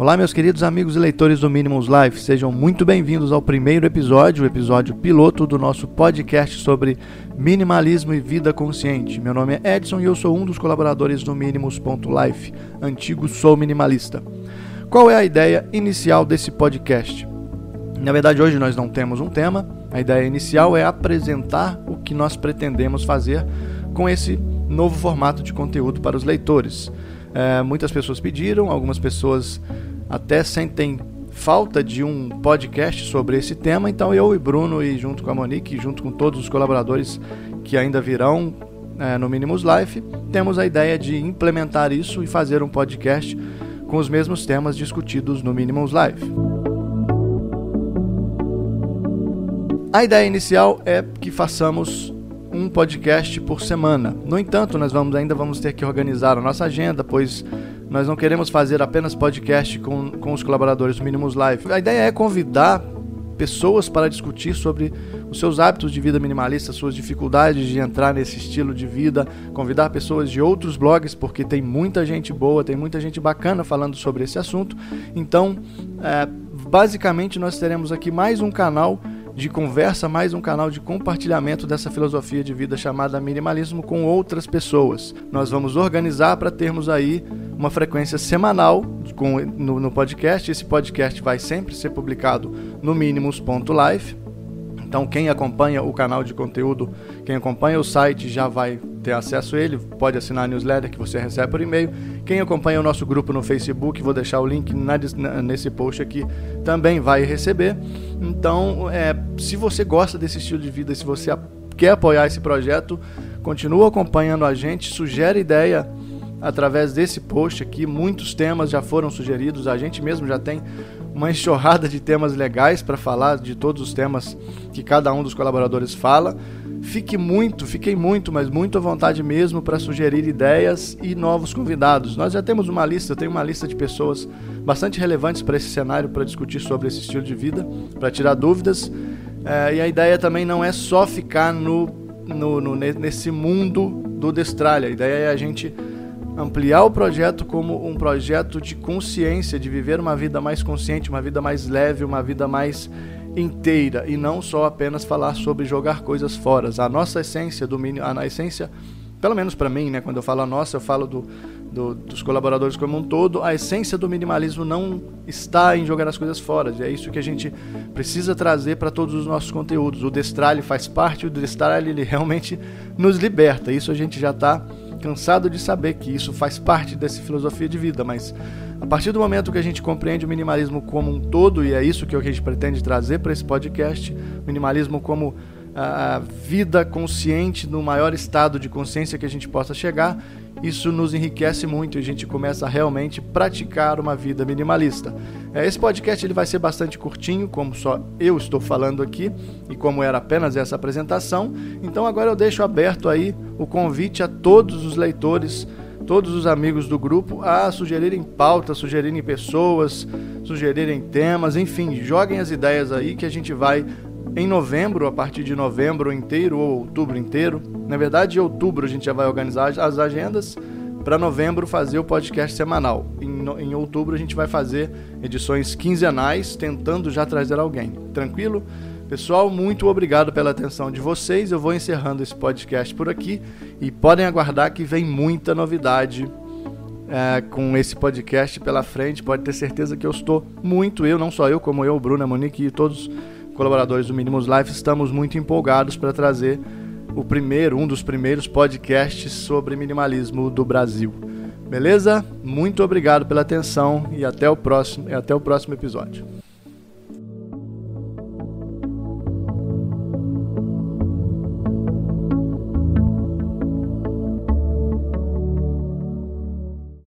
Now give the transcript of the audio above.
Olá, meus queridos amigos e leitores do Minimums Life, sejam muito bem-vindos ao primeiro episódio, o episódio piloto do nosso podcast sobre minimalismo e vida consciente. Meu nome é Edson e eu sou um dos colaboradores do Minimus.life, antigo Sou Minimalista. Qual é a ideia inicial desse podcast? Na verdade, hoje nós não temos um tema, a ideia inicial é apresentar o que nós pretendemos fazer com esse novo formato de conteúdo para os leitores. É, muitas pessoas pediram, algumas pessoas até sentem falta de um podcast sobre esse tema, então eu e Bruno, e junto com a Monique, junto com todos os colaboradores que ainda virão é, no Minimus Life, temos a ideia de implementar isso e fazer um podcast com os mesmos temas discutidos no Minimus Life. A ideia inicial é que façamos um podcast por semana. No entanto, nós vamos ainda vamos ter que organizar a nossa agenda, pois nós não queremos fazer apenas podcast com, com os colaboradores do Minimus Life. A ideia é convidar pessoas para discutir sobre os seus hábitos de vida minimalista, suas dificuldades de entrar nesse estilo de vida, convidar pessoas de outros blogs, porque tem muita gente boa, tem muita gente bacana falando sobre esse assunto. Então, é, basicamente, nós teremos aqui mais um canal de conversa, mais um canal de compartilhamento dessa filosofia de vida chamada minimalismo com outras pessoas. Nós vamos organizar para termos aí uma frequência semanal com, no, no podcast. Esse podcast vai sempre ser publicado no mínimos.life. Então, quem acompanha o canal de conteúdo, quem acompanha o site já vai ter acesso a ele. Pode assinar a newsletter que você recebe por e-mail. Quem acompanha o nosso grupo no Facebook, vou deixar o link na, nesse post aqui, também vai receber. Então, é, se você gosta desse estilo de vida, se você quer apoiar esse projeto, continua acompanhando a gente, sugere ideia através desse post aqui. Muitos temas já foram sugeridos, a gente mesmo já tem uma enxurrada de temas legais para falar de todos os temas que cada um dos colaboradores fala. Fique muito, fiquei muito, mas muito à vontade mesmo para sugerir ideias e novos convidados. Nós já temos uma lista, eu tenho uma lista de pessoas bastante relevantes para esse cenário, para discutir sobre esse estilo de vida, para tirar dúvidas. É, e a ideia também não é só ficar no, no, no, nesse mundo do Destralha. A ideia é a gente ampliar o projeto como um projeto de consciência, de viver uma vida mais consciente, uma vida mais leve, uma vida mais inteira e não só apenas falar sobre jogar coisas fora. A nossa essência do a essência, pelo menos para mim, né, quando eu falo a nossa, eu falo do, do, dos colaboradores como um todo, a essência do minimalismo não está em jogar as coisas fora. É isso que a gente precisa trazer para todos os nossos conteúdos. O Destralhe faz parte, o Destralhe ele realmente nos liberta. Isso a gente já está cansado de saber que isso faz parte dessa filosofia de vida, mas a partir do momento que a gente compreende o minimalismo como um todo, e é isso que a gente pretende trazer para esse podcast, minimalismo como a vida consciente no maior estado de consciência que a gente possa chegar, isso nos enriquece muito e a gente começa a realmente praticar uma vida minimalista. É, esse podcast ele vai ser bastante curtinho, como só eu estou falando aqui e como era apenas essa apresentação. Então agora eu deixo aberto aí o convite a todos os leitores, todos os amigos do grupo a sugerirem pautas, sugerirem pessoas, sugerirem temas, enfim, joguem as ideias aí que a gente vai em novembro, a partir de novembro inteiro ou outubro inteiro. Na verdade, em outubro a gente já vai organizar as agendas para novembro fazer o podcast semanal. Em, em, outubro a gente vai fazer edições quinzenais, tentando já trazer alguém. Tranquilo? Pessoal, muito obrigado pela atenção de vocês. Eu vou encerrando esse podcast por aqui e podem aguardar que vem muita novidade é, com esse podcast pela frente. Pode ter certeza que eu estou muito, eu, não só eu, como eu, Bruna, Monique e todos colaboradores do Minimus Life, estamos muito empolgados para trazer o primeiro, um dos primeiros podcasts sobre minimalismo do Brasil. Beleza? Muito obrigado pela atenção e até o próximo, até o próximo episódio.